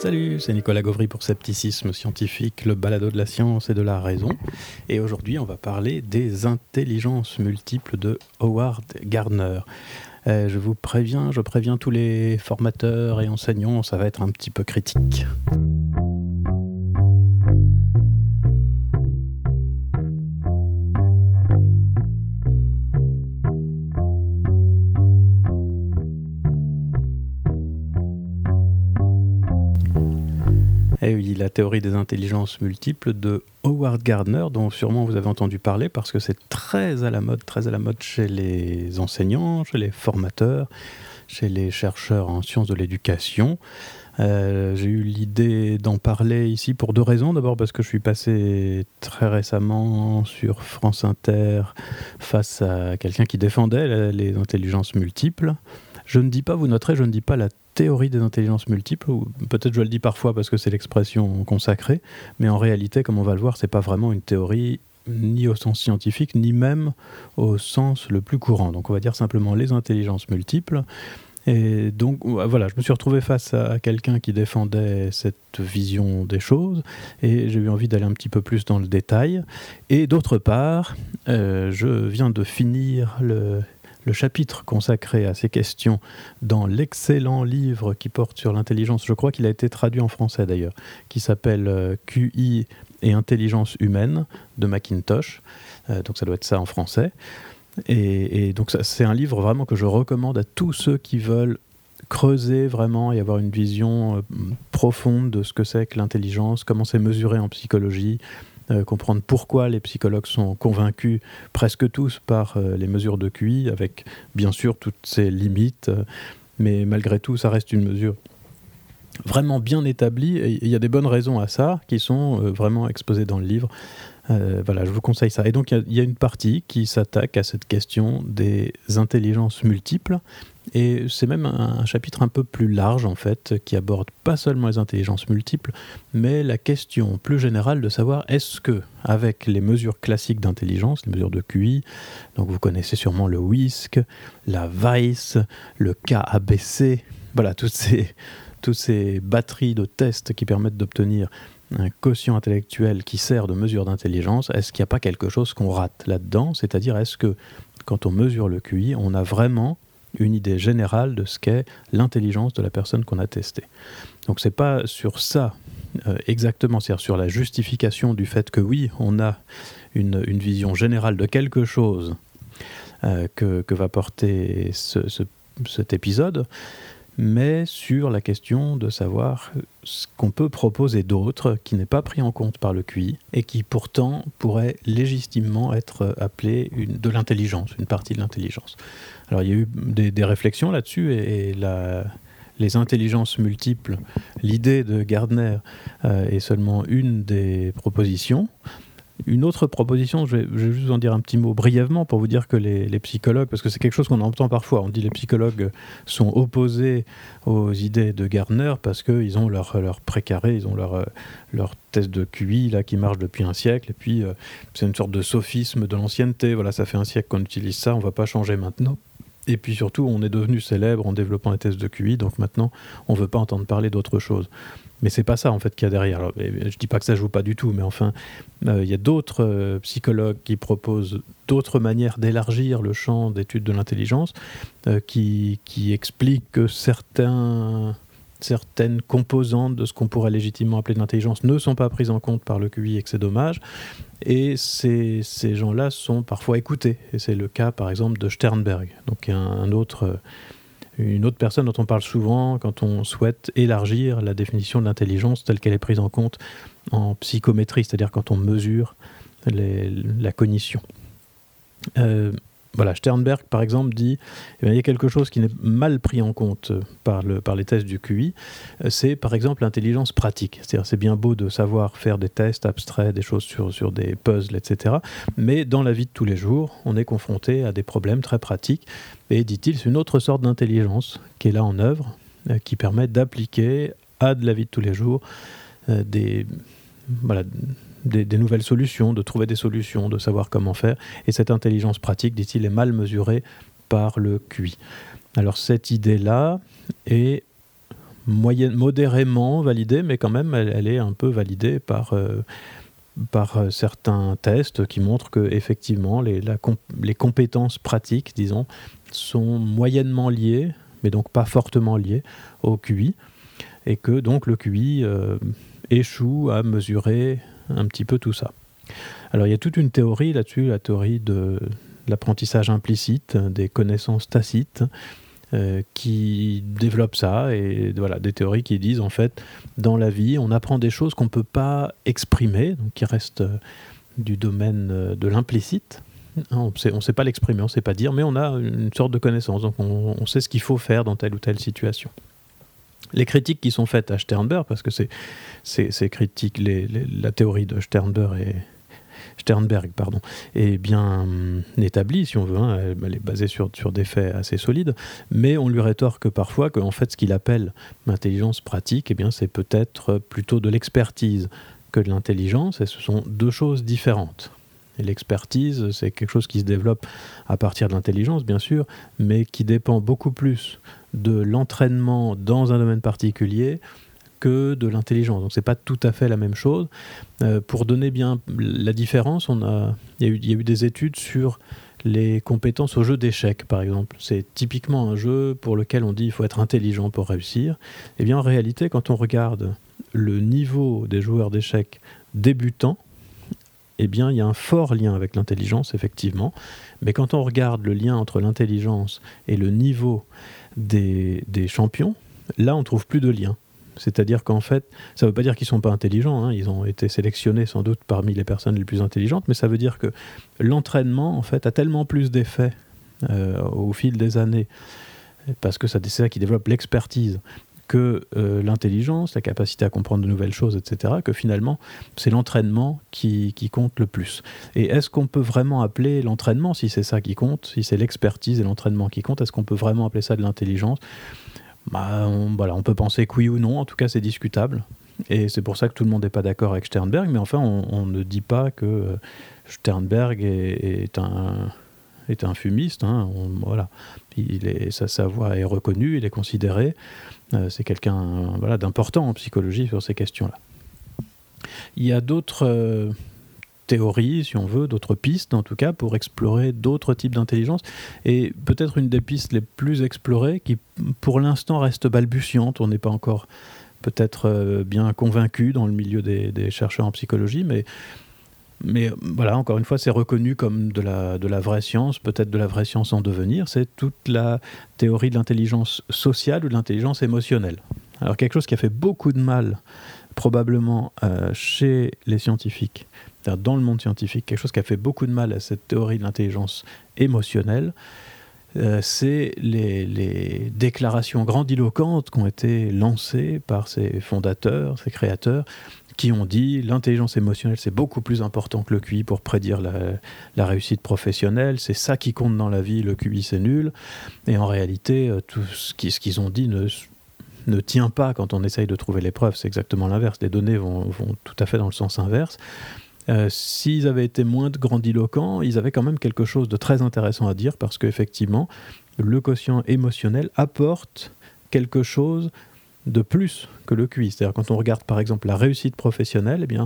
Salut, c'est Nicolas Gauvry pour Scepticisme Scientifique, le balado de la science et de la raison. Et aujourd'hui, on va parler des intelligences multiples de Howard Gardner. Euh, je vous préviens, je préviens tous les formateurs et enseignants, ça va être un petit peu critique. Eh oui, la théorie des intelligences multiples de Howard Gardner, dont sûrement vous avez entendu parler parce que c'est très à la mode, très à la mode chez les enseignants, chez les formateurs, chez les chercheurs en sciences de l'éducation. Euh, j'ai eu l'idée d'en parler ici pour deux raisons. D'abord parce que je suis passé très récemment sur France Inter face à quelqu'un qui défendait les intelligences multiples. Je ne dis pas, vous noterez, je ne dis pas la théorie des intelligences multiples, ou peut-être je le dis parfois parce que c'est l'expression consacrée, mais en réalité, comme on va le voir, c'est pas vraiment une théorie ni au sens scientifique, ni même au sens le plus courant. Donc on va dire simplement les intelligences multiples. Et donc voilà, je me suis retrouvé face à quelqu'un qui défendait cette vision des choses et j'ai eu envie d'aller un petit peu plus dans le détail. Et d'autre part, euh, je viens de finir le le chapitre consacré à ces questions dans l'excellent livre qui porte sur l'intelligence, je crois qu'il a été traduit en français d'ailleurs, qui s'appelle euh, QI et intelligence humaine de Macintosh. Euh, donc ça doit être ça en français. Et, donc c'est un livre vraiment que je recommande à tous ceux qui veulent creuser vraiment et avoir une vision euh, profonde de ce que c'est que l'intelligence, comment c'est mesuré en psychologie, euh, comprendre pourquoi les psychologues sont convaincus presque tous par euh, les mesures de QI, avec bien sûr toutes ses limites, euh, mais malgré tout, ça reste une mesure vraiment bien établie, et il y a des bonnes raisons à ça qui sont vraiment exposées dans le livre. Voilà, je vous conseille ça. Et donc, il y, y, a une partie qui s'attaque à cette question des intelligences multiples et c'est même un, chapitre un peu plus large, en fait, qui aborde pas seulement les intelligences multiples, mais la question plus générale de savoir est-ce que, avec les mesures classiques d'intelligence, les mesures de QI, donc vous connaissez sûrement le WISC, la VICE, le KABC, voilà, toutes ces, toutes ces batteries de tests qui permettent d'obtenir un quotient intellectuel qui sert de mesure d'intelligence, est-ce qu'il n'y a pas quelque chose qu'on rate là-dedans? C'est-à-dire, est-ce que quand on mesure le QI, on a vraiment une idée générale de ce qu'est l'intelligence de la personne qu'on a testée? Donc c'est pas sur ça euh, exactement, c'est-à-dire sur la justification du fait que oui, on a une, vision générale de quelque chose euh, que, va porter cet épisode, mais sur la question de savoir ce qu'on peut proposer d'autre qui n'est pas pris en compte par le QI et qui pourtant pourrait légitimement être appelé une, de l'intelligence, une partie de l'intelligence. Alors il y a eu des, réflexions là-dessus et, les intelligences multiples, l'idée de Gardner euh, est seulement une des propositions. Une autre proposition, je vais, juste en dire un petit mot brièvement pour vous dire que les, psychologues, parce que c'est quelque chose qu'on entend parfois, on dit les psychologues sont opposés aux idées de Gardner parce qu'ils ont leur, leur précaré, ils ont leur, leur test de QI là, qui marche depuis un siècle, et puis euh, c'est une sorte de sophisme de l'ancienneté, voilà, ça fait un siècle qu'on utilise ça, on ne va pas changer maintenant. Et puis surtout, on est devenu célèbre en développant les tests de QI, donc maintenant, on ne veut pas entendre parler d'autre chose. Mais c'est pas ça en fait qu'il y a derrière. Alors, je dis pas que ça joue pas du tout, mais enfin, euh, il y a d'autres euh, psychologues qui proposent d'autres manières d'élargir le champ d'études de l'intelligence, euh, qui, qui expliquent que certains certaines composantes de ce qu'on pourrait légitimement appeler de l'intelligence ne sont pas prises en compte par le QI et que c'est dommage. Et ces, ces gens-là sont parfois écoutés. Et c'est le cas par exemple de Sternberg, donc un autre une autre personne dont on parle souvent quand on souhaite élargir la définition de l'intelligence telle qu'elle est prise en compte en psychométrie, c'est-à-dire quand on mesure la cognition. Euh, voilà, Sternberg, par exemple, dit eh il y a quelque chose qui n'est mal pris en compte par, le, par les tests du QI, euh, c'est par exemple l'intelligence pratique. C'est-à-dire, c'est bien beau de savoir faire des tests abstraits, des choses sur, sur des puzzles, etc. Mais dans la vie de tous les jours, on est confronté à des problèmes très pratiques. Et dit-il, c'est une autre sorte d'intelligence qui est là en œuvre, euh, qui permet d'appliquer à de la vie de tous les jours euh, des. Voilà, des, nouvelles solutions, de trouver des solutions, de savoir comment faire. Et cette intelligence pratique, dit-il, est mal mesurée par le QI. Alors cette idée-là est modérément validée, mais quand même, elle, est un peu validée par, par certains tests qui montrent que effectivement les, les compétences pratiques, disons, sont moyennement liées, mais donc pas fortement liées au QI, et que donc le QI échoue à mesurer un petit peu tout ça. Alors il y a toute une théorie là-dessus, la théorie de l'apprentissage implicite, des connaissances tacites, euh, qui développe ça, et voilà, des théories qui disent en fait, dans la vie, on apprend des choses qu'on ne peut pas exprimer, donc qui restent euh, du domaine euh, de l'implicite. On ne sait pas l'exprimer, on ne sait pas dire, mais on a une sorte de connaissance, donc on, sait ce qu'il faut faire dans telle ou telle situation. Les critiques qui sont faites à Sternberg, parce que c'est la théorie de Sternberg est, pardon, est bien hum, établie, si on veut, hein, elle, est basée sur, sur des faits assez solides, mais on lui rétorque parfois qu'en fait ce qu'il appelle l'intelligence pratique, eh c'est peut-être plutôt de l'expertise que de l'intelligence, et ce sont deux choses différentes. L'expertise, c'est quelque chose qui se développe à partir de l'intelligence, bien sûr, mais qui dépend beaucoup plus de l'entraînement dans un domaine particulier que de l'intelligence. Donc c'est pas tout à fait la même chose. Euh, pour donner bien la différence, on a, il, y a eu, des études sur les compétences au jeu d'échecs, par exemple. C'est typiquement un jeu pour lequel on dit qu'il faut être intelligent pour réussir. Eh bien en réalité, quand on regarde le niveau des joueurs d'échecs débutants, eh bien, il y a un fort lien avec l'intelligence, effectivement. Mais quand on regarde le lien entre l'intelligence et le niveau des, champions, là, on trouve plus de lien. C'est-à-dire qu'en fait, ça ne veut pas dire qu'ils ne sont pas intelligents, hein. ils ont été sélectionnés sans doute parmi les personnes les plus intelligentes, mais ça veut dire que l'entraînement, a tellement plus d'effets euh, au fil des années, parce que c'est ça qui développe l'expertise, que euh, l'intelligence, la capacité à comprendre de nouvelles choses, etc., que finalement, c'est l'entraînement qui, compte le plus. Et est-ce qu'on peut vraiment appeler l'entraînement, si c'est ça qui compte, si c'est l'expertise et l'entraînement qui compte, est-ce qu'on peut vraiment appeler ça de l'intelligence? Bah, on, voilà, on peut penser que oui ou non, en tout cas c'est discutable. Et c'est pour ça que tout le monde n'est pas d'accord avec Sternberg, mais enfin on, ne dit pas que euh, Sternberg est, un, est un fumiste. Hein. voilà. Il est, sa, sa, voix est reconnue, il est considéré. Euh, c'est quelqu'un voilà, d'important en psychologie sur ces questions-là. Il y a d'autres euh, théories, si on veut, d'autres pistes en tout cas, pour explorer d'autres types d'intelligence. Et peut-être une des pistes les plus explorées, qui pour l'instant reste balbutiante, on n'est pas encore peut-être euh, bien convaincu dans le milieu des, chercheurs en psychologie, mais mais voilà, encore une fois, c'est reconnu comme de la, de la vraie science, peut-être de la vraie science en devenir. C'est toute la théorie de l'intelligence sociale ou de l'intelligence émotionnelle. Alors quelque chose qui a fait beaucoup de mal probablement euh, chez les scientifiques dans le monde scientifique, quelque chose qui a fait beaucoup de mal à cette théorie de l'intelligence émotionnelle, euh, c'est les, déclarations grandiloquentes qui ont été lancées par ces fondateurs, ces créateurs, qui ont dit l'intelligence émotionnelle c'est beaucoup plus important que le QI pour prédire la, réussite professionnelle, c'est ça qui compte dans la vie, le QI c'est nul. Et en réalité, euh, tout ce qu'ils ont dit ne, tient pas quand on essaye de trouver les preuves, c'est exactement l'inverse. Les données vont, tout à fait dans le sens inverse. Euh, s'ils avaient été moins grandiloquents, ils avaient quand même quelque chose de très intéressant à dire parce qu'effectivement, le quotient émotionnel apporte quelque chose de plus que le QI. C'est-à-dire quand on regarde par exemple la réussite professionnelle, eh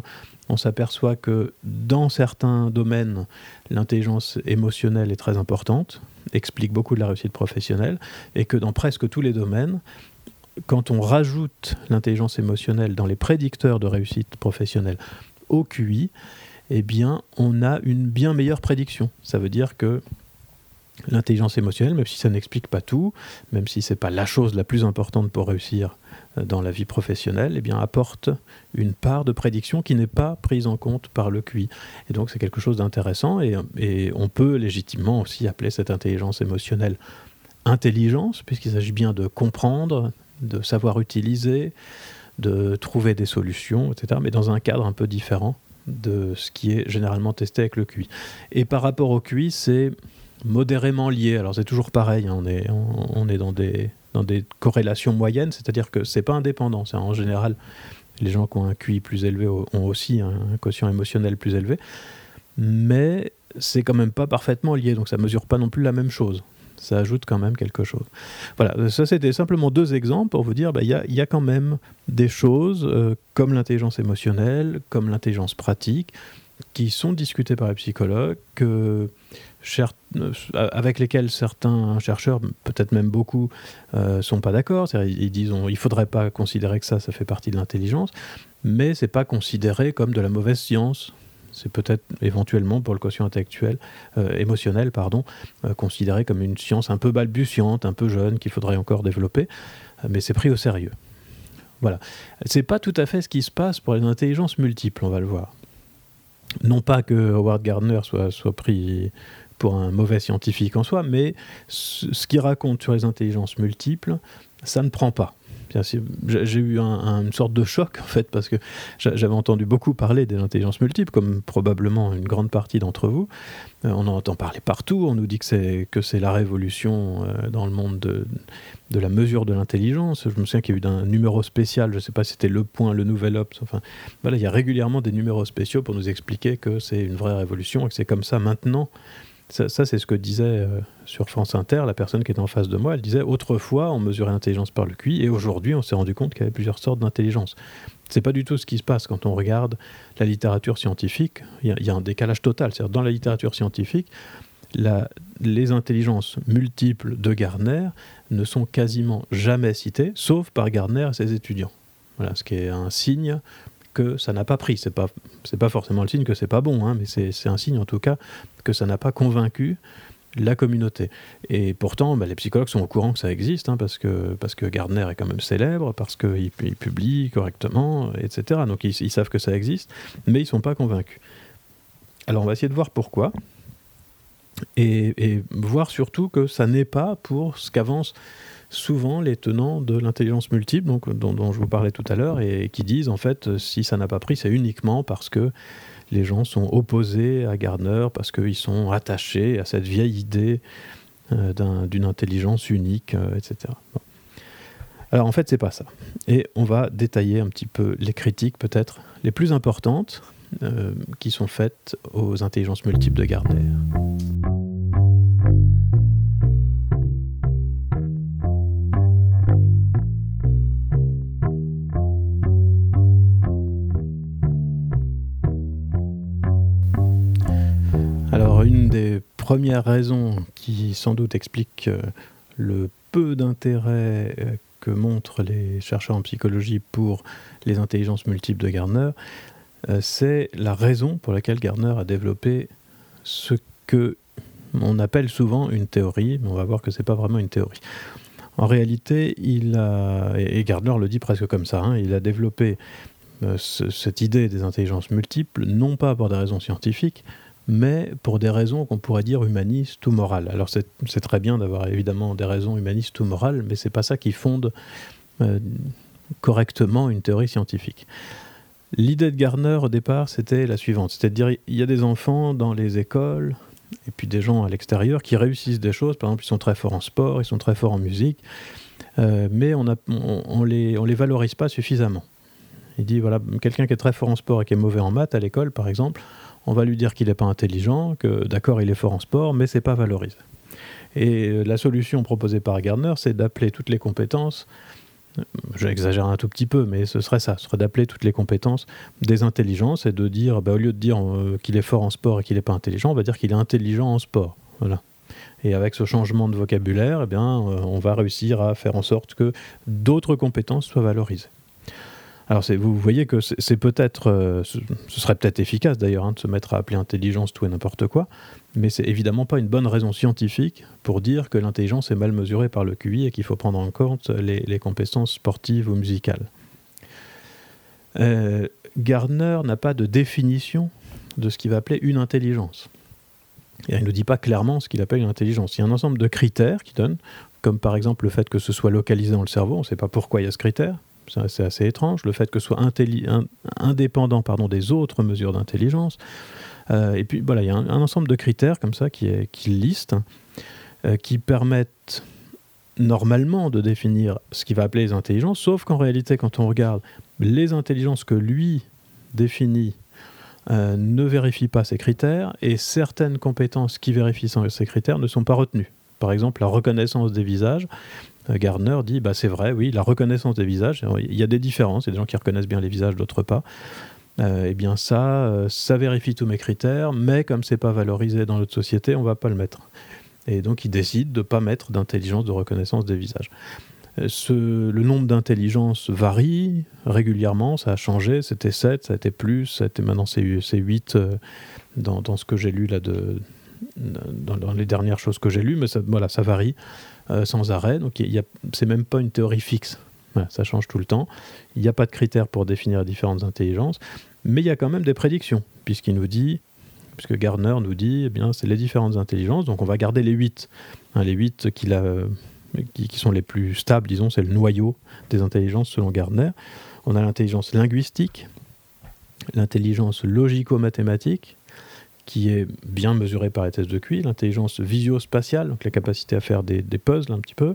on s'aperçoit que dans certains domaines, l'intelligence émotionnelle est très importante, explique beaucoup de la réussite professionnelle, et que dans presque tous les domaines, quand on rajoute l'intelligence émotionnelle dans les prédicteurs de réussite professionnelle, au QI, eh bien, on a une bien meilleure prédiction. Ça veut dire que l'intelligence émotionnelle, même si ça n'explique pas tout, même si c'est pas la chose la plus importante pour réussir euh, dans la vie professionnelle, eh bien, apporte une part de prédiction qui n'est pas prise en compte par le QI. Et donc, c'est quelque chose d'intéressant et, on peut légitimement aussi appeler cette intelligence émotionnelle intelligence, puisqu'il s'agit bien de comprendre, de savoir utiliser, de trouver des solutions, etc., mais dans un cadre un peu différent de ce qui est généralement testé avec le QI. Et par rapport au QI, c'est modérément lié. Alors c'est toujours pareil, hein, on, est, on, est dans des, dans des corrélations moyennes, c'est-à-dire que c'est pas indépendant. C'est en général, les gens qui ont un QI plus élevé ont aussi un quotient émotionnel plus élevé, mais c'est quand même pas parfaitement lié, donc ça mesure pas non plus la même chose. Ça ajoute quand même quelque chose. Voilà, ça c'était simplement deux exemples pour vous dire, bah, il y, a, quand même des choses euh, comme l'intelligence émotionnelle, comme l'intelligence pratique, qui sont discutées par les psychologues, euh, avec lesquelles certains chercheurs, peut-être même beaucoup, euh, sont pas d'accord. Ils disent qu'il ne faudrait pas considérer que ça, ça fait partie de l'intelligence, mais c'est pas considéré comme de la mauvaise science c'est peut-être éventuellement pour le quotient intellectuel, euh, émotionnel, pardon, euh, considéré comme une science un peu balbutiante, un peu jeune, qu'il faudrait encore développer, euh, mais c'est pris au sérieux. Voilà. C'est pas tout à fait ce qui se passe pour les intelligences multiples, on va le voir. Non pas que Howard Gardner soit, soit pris pour un mauvais scientifique en soi, mais ce qu'il raconte sur les intelligences multiples, ça ne prend pas. J'ai eu une sorte de choc en fait parce que j'avais entendu beaucoup parler des intelligences multiples, comme probablement une grande partie d'entre vous. Euh, on en entend parler partout. On nous dit que c'est la révolution euh, dans le monde de, de la mesure de l'intelligence. Je me souviens qu'il y a eu un numéro spécial. Je ne sais pas si c'était Le Point, le Nouvel Obs. Enfin, voilà, il y a régulièrement des numéros spéciaux pour nous expliquer que c'est une vraie révolution et que c'est comme ça maintenant ça, c'est ce que disait euh, sur France Inter la personne qui était en face de moi. Elle disait autrefois on mesurait l'intelligence par le QI et aujourd'hui on s'est rendu compte qu'il y avait plusieurs sortes d'intelligence. C'est pas du tout ce qui se passe quand on regarde la littérature scientifique. Il y, a un décalage total. Dans la littérature scientifique, les intelligences multiples de Gardner ne sont quasiment jamais citées, sauf par Gardner et ses étudiants. Voilà, ce qui est un signe que ça n'a pas pris. C'est pas c'est pas forcément le signe que c'est pas bon, hein, mais c'est un signe en tout cas que ça n'a pas convaincu la communauté. Et pourtant, bah, les psychologues sont au courant que ça existe, hein, parce, que, parce que Gardner est quand même célèbre, parce qu'il il publie correctement, etc. Donc ils, savent que ça existe, mais ils ne sont pas convaincus. Alors on va essayer de voir pourquoi, et voir surtout que ça n'est pas pour ce qu'avance souvent les tenants de l'intelligence multiple, donc, dont, je vous parlais tout à l'heure, et qui disent en fait, si ça n'a pas pris, c'est uniquement parce que les gens sont opposés à Gardner, parce qu'ils sont attachés à cette vieille idée euh, d'une intelligence unique, euh, etc. Alors en fait, c'est pas ça. Et on va détailler un petit peu les critiques, peut-être les plus importantes, euh, qui sont faites aux intelligences multiples de Gardner. Une des premières raisons qui sans doute explique euh, le peu d'intérêt euh, que montrent les chercheurs en psychologie pour les intelligences multiples de Gardner, euh, c'est la raison pour laquelle Gardner a développé ce que on appelle souvent une théorie, mais on va voir que c'est pas vraiment une théorie. En réalité, il et Gardner le dit presque comme ça, hein, il a développé cette idée des intelligences multiples, non pas pour des raisons scientifiques, mais pour des raisons qu'on pourrait dire humanistes ou morales. Alors c'est très bien d'avoir évidemment des raisons humanistes ou morales, mais c'est pas ça qui fonde euh, correctement une théorie scientifique. L'idée de Gardner au départ, c'était la suivante, c'est-à-dire il y a des enfants dans les écoles et puis des gens à l'extérieur qui réussissent des choses, par exemple ils sont très forts en sport, ils sont très forts en musique, euh, mais on, a, on, les, on les valorise pas suffisamment. Il dit voilà, quelqu'un qui est très fort en sport et qui est mauvais en maths à l'école, par exemple, on va lui dire qu'il n'est pas intelligent, que d'accord, il est fort en sport, mais c'est pas valorisé. Et euh, la solution proposée par Gardner, c'est d'appeler toutes les compétences, euh, j'exagère un tout petit peu, mais ce serait ça, ce serait d'appeler toutes les compétences des intelligences et de dire, bah, au lieu de dire euh, qu'il est fort en sport et qu'il n'est pas intelligent, on va dire qu'il est intelligent en sport. Voilà. Et avec ce changement de vocabulaire, eh on va réussir à faire en sorte que d'autres compétences soient valorisées. Alors vous voyez que c'est peut-être, euh, ce, serait peut-être efficace d'ailleurs hein, de se mettre à appeler intelligence tout et n'importe quoi, mais c'est évidemment pas une bonne raison scientifique pour dire que l'intelligence est mal mesurée par le QI et qu'il faut prendre en compte les, compétences sportives ou musicales. Euh, Gardner n'a pas de définition de ce qu'il va appeler une intelligence. il ne dit pas clairement ce qu'il appelle une intelligence. Il y a un ensemble de critères qui donnent, comme par exemple le fait que ce soit localisé dans le cerveau, on ne sait pas pourquoi il y a ce critère, c'est assez étrange, le fait que ce soit indépendant des autres mesures d'intelligence. Euh, et puis voilà, il y a un, ensemble de critères comme ça qui, qui liste, euh, qui permettent normalement de définir ce qu'il va appeler les intelligences, sauf qu'en réalité, quand on regarde les intelligences que lui définit, euh, ne vérifient pas ces critères, et certaines compétences qui vérifient ces critères ne sont pas retenues Par exemple, la reconnaissance des visages. Euh, Gardner dit, bah, c'est vrai, oui, la reconnaissance des visages, il y a des différences, il y a des gens qui reconnaissent bien les visages, d'autres pas. Euh, eh bien ça, ça vérifie tous mes critères, mais comme c'est pas valorisé dans notre société, on va pas le mettre. Et donc il décide de pas mettre d'intelligence de reconnaissance des visages. Le nombre d'intelligences varie régulièrement, ça a changé, c'était 7, ça a été plus, ça maintenant c'est 8 dans, dans, ce que j'ai lu là de, dans, les dernières choses que j'ai lues, mais ça, voilà, ça varie euh, sans arrêt. Donc c'est même pas une théorie fixe. ça change tout le temps. Il n'y a pas de critères pour définir différentes intelligences, mais il y a quand même des prédictions, puisqu'il nous dit, puisque Gardner nous dit, eh bien, c'est les différentes intelligences, donc on va garder les 8. Hein, les 8 qu'il a, qui, qui, sont les plus stables, disons, c'est le noyau des intelligences selon Gardner. On a l'intelligence linguistique, l'intelligence logico-mathématique, qui est bien mesurée par les tests de QI, l'intelligence visio-spatiale, donc la capacité à faire des, puzzles un petit peu,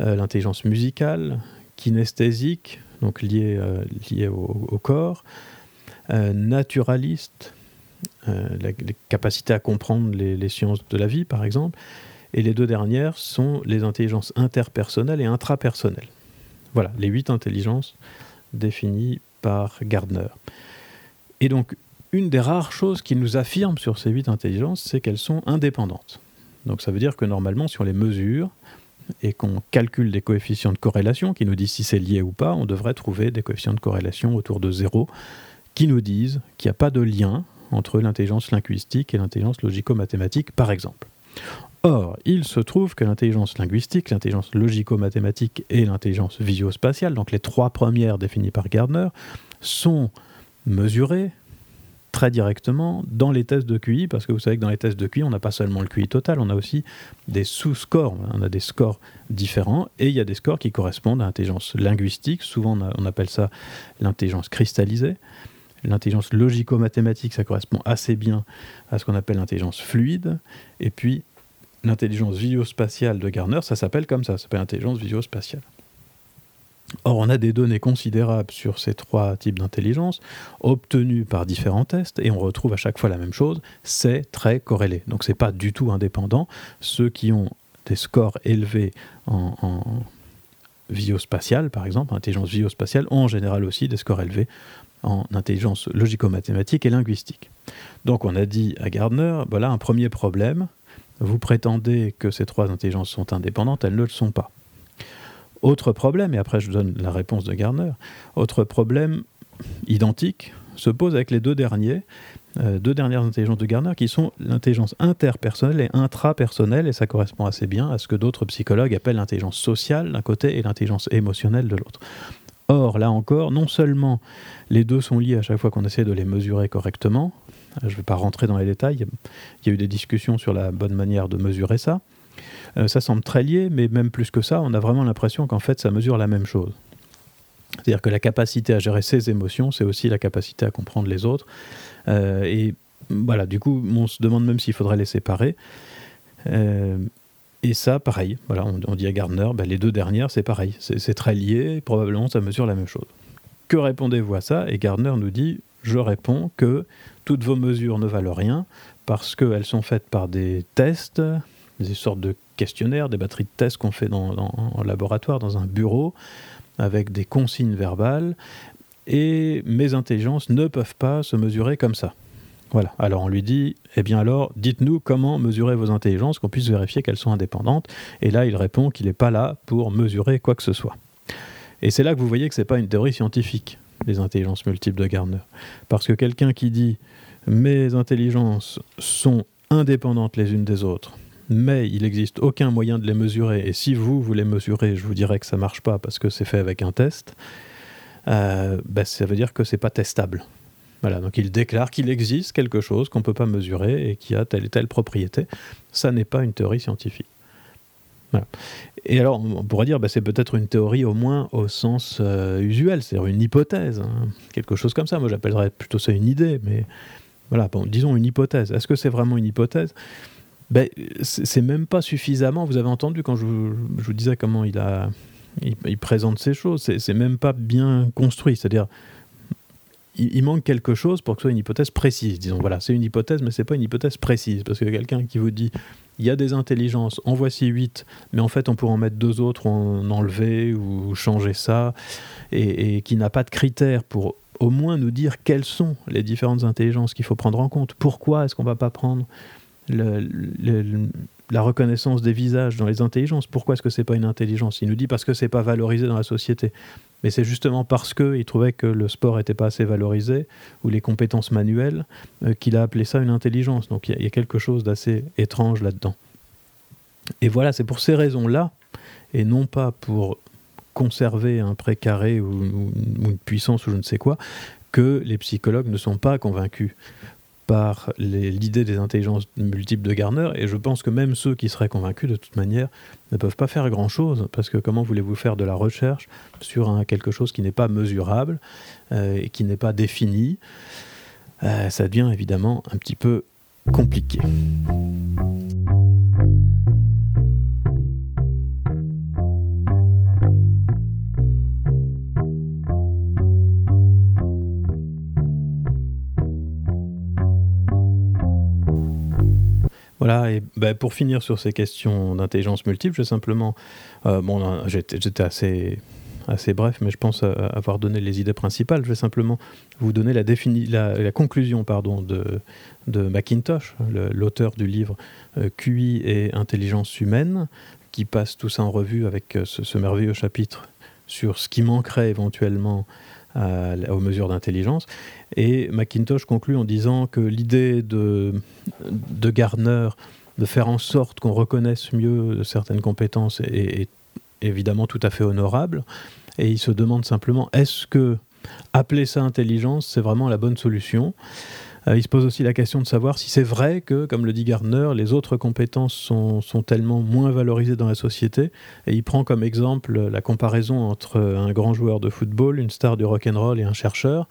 euh, l'intelligence musicale, kinesthésique, donc liée, euh, liée au, corps, euh, naturaliste, la, capacité à comprendre les, les, sciences de la vie par exemple, et les deux dernières sont les intelligences interpersonnelles et intrapersonnelles. Voilà, les huit intelligences définies par Gardner. Et donc, une des rares choses qu'il nous affirme sur ces huit intelligences, c'est qu'elles sont indépendantes. Donc ça veut dire que normalement, si on les mesure et qu'on calcule des coefficients de corrélation qui nous disent si c'est lié ou pas, on devrait trouver des coefficients de corrélation autour de zéro qui nous disent qu'il n'y a pas de lien entre l'intelligence linguistique et l'intelligence logico-mathématique, par exemple. Or, il se trouve que l'intelligence linguistique, l'intelligence logico-mathématique et l'intelligence visio-spatiale, donc les trois premières définies par Gardner, sont mesurées, très directement dans les tests de QI, parce que vous savez que dans les tests de QI, on n'a pas seulement le QI total, on a aussi des sous-scores, on a des scores différents, et il y a des scores qui correspondent à l'intelligence linguistique, souvent on, appelle ça l'intelligence cristallisée. L'intelligence logico-mathématique, ça correspond assez bien à ce qu'on appelle l'intelligence fluide, et puis l'intelligence visio-spatiale de Garner, ça s'appelle comme ça, ça s'appelle l'intelligence visio-spatiale. Or, on a des données considérables sur ces trois types d'intelligence, obtenues par différents tests, et on retrouve à chaque fois la même chose, c'est très corrélé. Donc c'est pas du tout indépendant. Ceux qui ont des scores élevés en, en par exemple, intelligence visio-spatiale, ont en général aussi des scores élevés en intelligence logico-mathématique et linguistique. Donc on a dit à Gardner, voilà un premier problème, vous prétendez que ces trois intelligences sont indépendantes, elles ne le sont pas. Autre problème, et après je donne la réponse de Garner, autre problème identique se pose avec les deux derniers, euh, deux dernières intelligences de Garner qui sont l'intelligence interpersonnelle et intrapersonnelle, et ça correspond assez bien à ce que d'autres psychologues appellent l'intelligence sociale d'un côté et l'intelligence émotionnelle de l'autre. Or, là encore, non seulement les deux sont liés à chaque fois qu'on essaie de les mesurer correctement, je ne vais pas rentrer dans les détails, il y a eu des discussions sur la bonne manière de mesurer ça, euh, ça semble très lié, mais même plus que ça, on a vraiment l'impression qu'en fait, ça mesure la même chose. C'est-à-dire que la capacité à gérer ses émotions, c'est aussi la capacité à comprendre les autres. Euh, et voilà, du coup, on se demande même s'il faudrait les séparer. Euh, et ça, pareil, voilà, on, dit à Gardner, ben, les deux dernières, c'est pareil, c'est très lié, probablement ça mesure la même chose. Que répondez-vous à ça? Et Gardner nous dit, je réponds que toutes vos mesures ne valent rien parce qu'elles sont faites par des tests, des sortes de questionnaires, des batteries de tests qu'on fait dans, en laboratoire, dans un bureau, avec des consignes verbales, et mes intelligences ne peuvent pas se mesurer comme ça. Voilà. Alors on lui dit, eh bien alors, dites-nous comment mesurer vos intelligences, qu'on puisse vérifier qu'elles sont indépendantes. Et là, il répond qu'il n'est pas là pour mesurer quoi que ce soit. Et c'est là que vous voyez que ce n'est pas une théorie scientifique, les intelligences multiples de Gardner. Parce que quelqu'un qui dit, mes intelligences sont indépendantes les unes des autres, mais il n'existe aucun moyen de les mesurer. Et si vous, vous les mesurez, je vous dirais que ça ne marche pas parce que c'est fait avec un test, euh, ben, ça veut dire que c'est pas testable. Voilà, donc il déclare qu'il existe quelque chose qu'on ne peut pas mesurer et qui a telle et telle propriété. Ça n'est pas une théorie scientifique. Et alors, on pourrait dire, ben, c'est peut-être une théorie au moins au sens euh, usuel, c'est-à-dire une hypothèse, hein. quelque chose comme ça. Moi, j'appellerais plutôt ça une idée, mais voilà, disons une hypothèse. Est-ce que c'est vraiment une hypothèse? Ben, c'est même pas suffisamment. Vous avez entendu quand je vous, disais comment il, présente ces choses, c'est même pas bien construit. C'est-à-dire, il, manque quelque chose pour que ce soit une hypothèse précise. Disons, voilà, c'est une hypothèse, mais c'est pas une hypothèse précise. Parce que quelqu'un qui vous dit, il y a des intelligences, en voici 8, mais en fait, on pourrait en mettre deux autres, ou en enlever, ou changer ça, et, qui n'a pas de critères pour au moins nous dire quelles sont les différentes intelligences qu'il faut prendre en compte. Pourquoi est-ce qu'on ne va pas prendre la reconnaissance des visages dans les intelligences. Pourquoi est-ce que c'est pas une intelligence? Il nous dit parce que c'est pas valorisé dans la société. Mais c'est justement parce qu'il trouvait que le sport n'était pas assez valorisé, ou les compétences manuelles, euh, qu'il a appelé ça une intelligence. Donc il y, a quelque chose d'assez étrange là-dedans. Et voilà, c'est pour ces raisons-là, et non pas pour conserver un précaré ou, ou, une puissance ou je ne sais quoi, que les psychologues ne sont pas convaincus par l'idée des intelligences multiples de Garner, et je pense que même ceux qui seraient convaincus, de toute manière, ne peuvent pas faire grand-chose, parce que comment voulez-vous faire de la recherche sur quelque chose qui n'est pas mesurable euh, et qui n'est pas défini? Euh, Ça devient évidemment un petit peu compliqué. Voilà, et ben, pour finir sur ces questions d'intelligence multiple, je simplement. Euh, bon, j'étais assez, assez bref, mais je pense avoir donné les idées principales. Je vais simplement vous donner la, la, conclusion pardon, de, de Macintosh, l'auteur du livre euh, QI et intelligence humaine, qui passe tout ça en revue avec euh, ce merveilleux chapitre sur ce qui manquerait éventuellement aux mesures d'intelligence. Et Macintosh conclut en disant que l'idée de, de Gardner de faire en sorte qu'on reconnaisse mieux certaines compétences est, évidemment tout à fait honorable. Et il se demande simplement est-ce que appeler ça intelligence, c'est vraiment la bonne solution? Il se pose aussi la question de savoir si c'est vrai que, comme le dit Gardner, les autres compétences sont, sont, tellement moins valorisées dans la société. Et il prend comme exemple la comparaison entre un grand joueur de football, une star du rock'n'roll et un chercheur.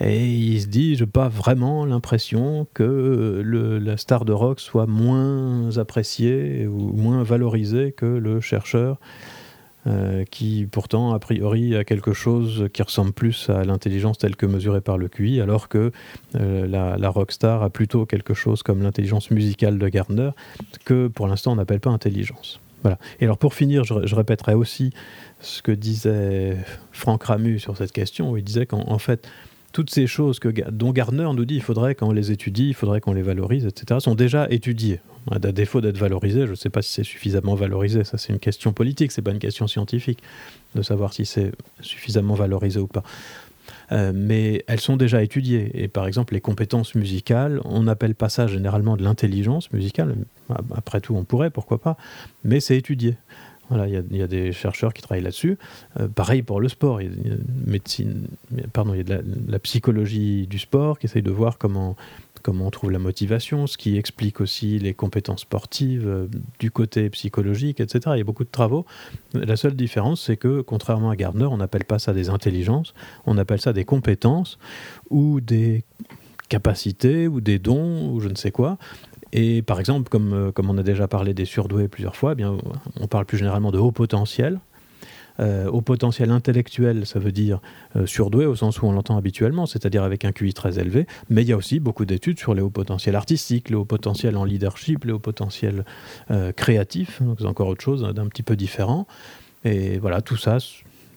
Et il se dit, je n'ai pas vraiment l'impression que le, la star de rock soit moins appréciée ou moins valorisée que le chercheur. Euh, qui pourtant, a priori, a quelque chose qui ressemble plus à l'intelligence telle que mesurée par le QI, alors que euh, la, rockstar a plutôt quelque chose comme l'intelligence musicale de Gardner, que pour l'instant on n'appelle pas intelligence. Voilà. Et alors pour finir, je, je, répéterai aussi ce que disait Franck Ramu sur cette question, où il disait qu'en fait, toutes ces choses que, dont Gardner nous dit il faudrait qu'on les étudie, il faudrait qu'on les valorise, etc., sont déjà étudiées. À défaut d'être valorisées, je ne sais pas si c'est suffisamment valorisé, ça c'est une question politique, c'est pas une question scientifique, de savoir si c'est suffisamment valorisé ou pas. Euh, mais elles sont déjà étudiées. Et par exemple, les compétences musicales, on n'appelle pas ça généralement de l'intelligence musicale. Après tout, on pourrait, pourquoi pas, mais c'est étudié. Voilà, il y, a des chercheurs qui travaillent là-dessus. Euh, pareil pour le sport. Il y a, médecine, pardon, y a de la, psychologie du sport qui essaye de voir comment, comment on trouve la motivation, ce qui explique aussi les compétences sportives euh, du côté psychologique, etc. Il y a beaucoup de travaux. La seule différence, c'est que, contrairement à Gardner, on n'appelle pas ça des intelligences, on appelle ça des compétences ou des capacités ou des dons ou je ne sais quoi. Et par exemple, comme, euh, comme on a déjà parlé des surdoués plusieurs fois, eh bien, on parle plus généralement de haut potentiel. Euh, haut potentiel intellectuel, ça veut dire euh, surdoué au sens où on l'entend habituellement, c'est-à-dire avec un QI très élevé, mais il y a aussi beaucoup d'études sur les hauts potentiels artistiques, les hauts potentiels en leadership, les hauts potentiels créatifs, donc c'est encore autre chose d'un petit peu différent. Et voilà, tout ça,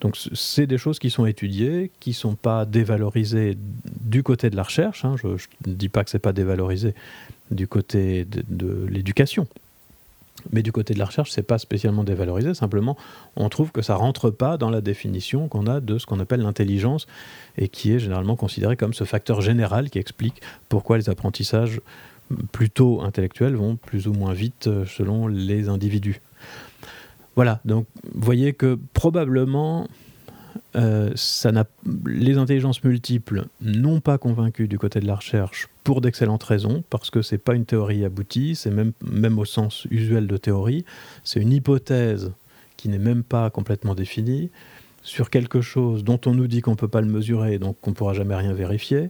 donc c'est des choses qui sont étudiées, qui ne sont pas dévalorisées du côté de la recherche. Hein. Je ne dis pas que ce n'est pas dévalorisé, du côté de, l'éducation. Mais du côté de la recherche, c'est pas spécialement dévalorisé, simplement on trouve que ça rentre pas dans la définition qu'on a de ce qu'on appelle l'intelligence et qui est généralement considéré comme ce facteur général qui explique pourquoi les apprentissages plutôt intellectuels vont plus ou moins vite euh, selon les individus. Voilà, donc vous voyez que probablement euh, ça les intelligences multiples n'ont pas convaincu du côté de la recherche pour d'excellentes raisons, parce que c'est pas une théorie aboutie, c'est même, même au sens usuel de théorie, c'est une hypothèse qui n'est même pas complètement définie sur quelque chose dont on nous dit qu'on ne peut pas le mesurer, donc qu'on ne pourra jamais rien vérifier.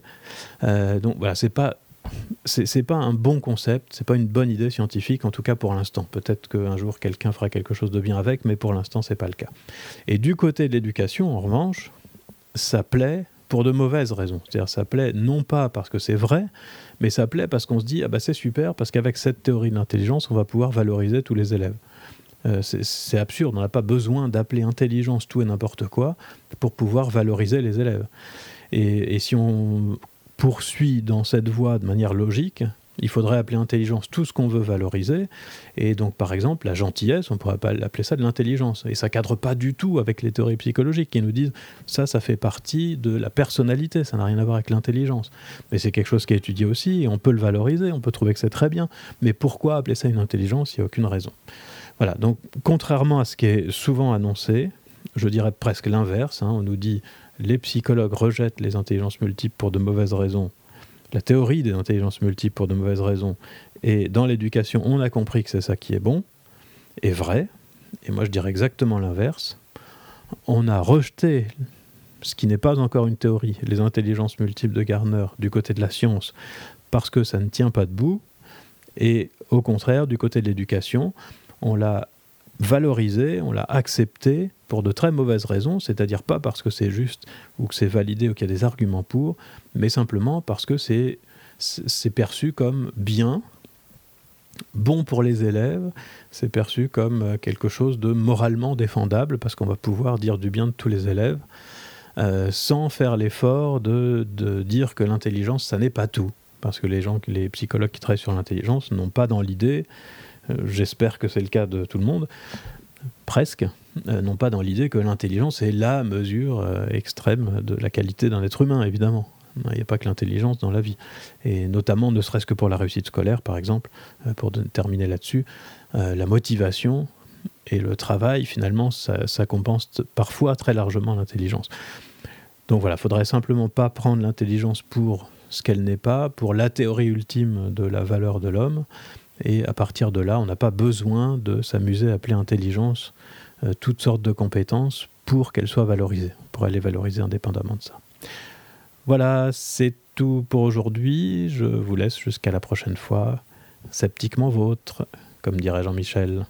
Euh, donc voilà, c'est pas c'est pas un bon concept, c'est pas une bonne idée scientifique, en tout cas pour l'instant. Peut-être qu'un jour quelqu'un fera quelque chose de bien avec, mais pour l'instant c'est pas le cas. Et du côté de l'éducation, en revanche, ça plaît pour de mauvaises raisons. C'est-à-dire ça plaît non pas parce que c'est vrai, mais ça plaît parce qu'on se dit ah bah c'est super parce qu'avec cette théorie de l'intelligence, on va pouvoir valoriser tous les élèves. Euh, c'est absurde, on n'a pas besoin d'appeler intelligence tout et n'importe quoi pour pouvoir valoriser les élèves. Et, et, si on poursuit dans cette voie de manière logique, il faudrait appeler intelligence tout ce qu'on veut valoriser. Et donc, par exemple, la gentillesse, on pourrait pas appeler ça de l'intelligence. Et ça cadre pas du tout avec les théories psychologiques qui nous disent ça, ça fait partie de la personnalité, ça n'a rien à voir avec l'intelligence. Mais c'est quelque chose qui est étudié aussi et on peut le valoriser, on peut trouver que c'est très bien. Mais pourquoi appeler ça une intelligence? Il n'y a aucune raison. Voilà, donc contrairement à ce qui est souvent annoncé, je dirais presque l'inverse, hein, on nous dit les psychologues rejettent les intelligences multiples pour de mauvaises raisons la théorie des intelligences multiples pour de mauvaises raisons. Et dans l'éducation, on a compris que c'est ça qui est bon, et vrai. Et moi, je dirais exactement l'inverse. On a rejeté ce qui n'est pas encore une théorie, les intelligences multiples de Garner du côté de la science, parce que ça ne tient pas debout. Et au contraire, du côté de l'éducation, on l'a valorisé, on l'a accepté pour de très mauvaises raisons, c'est-à-dire pas parce que c'est juste ou que c'est validé ou qu'il y a des arguments pour, mais simplement parce que c'est perçu comme bien, bon pour les élèves, c'est perçu comme euh, quelque chose de moralement défendable, parce qu'on va pouvoir dire du bien de tous les élèves, euh, sans faire l'effort de, dire que l'intelligence, ça n'est pas tout. Parce que les gens, les psychologues qui travaillent sur l'intelligence n'ont pas dans l'idée j'espère que c'est le cas de tout le monde, presque, euh, non pas dans l'idée que l'intelligence est la mesure euh, extrême de la qualité d'un être humain, évidemment. Il n'y a pas que l'intelligence dans la vie. Et notamment, ne serait-ce que pour la réussite scolaire, par exemple, pour terminer là-dessus, la motivation et le travail, finalement, ça, ça compense parfois très largement l'intelligence. Donc voilà, il faudrait simplement pas prendre l'intelligence pour ce qu'elle n'est pas, pour la théorie ultime de la valeur de l'homme, et à partir de là, on n'a pas besoin de s'amuser à appeler intelligence euh, toutes sortes de compétences pour qu'elles soient valorisées. Pourrait les valoriser indépendamment de ça. Voilà, c'est tout pour aujourd'hui. Je vous laisse jusqu'à la prochaine fois. Sceptiquement vôtre, comme dirait Jean-Michel.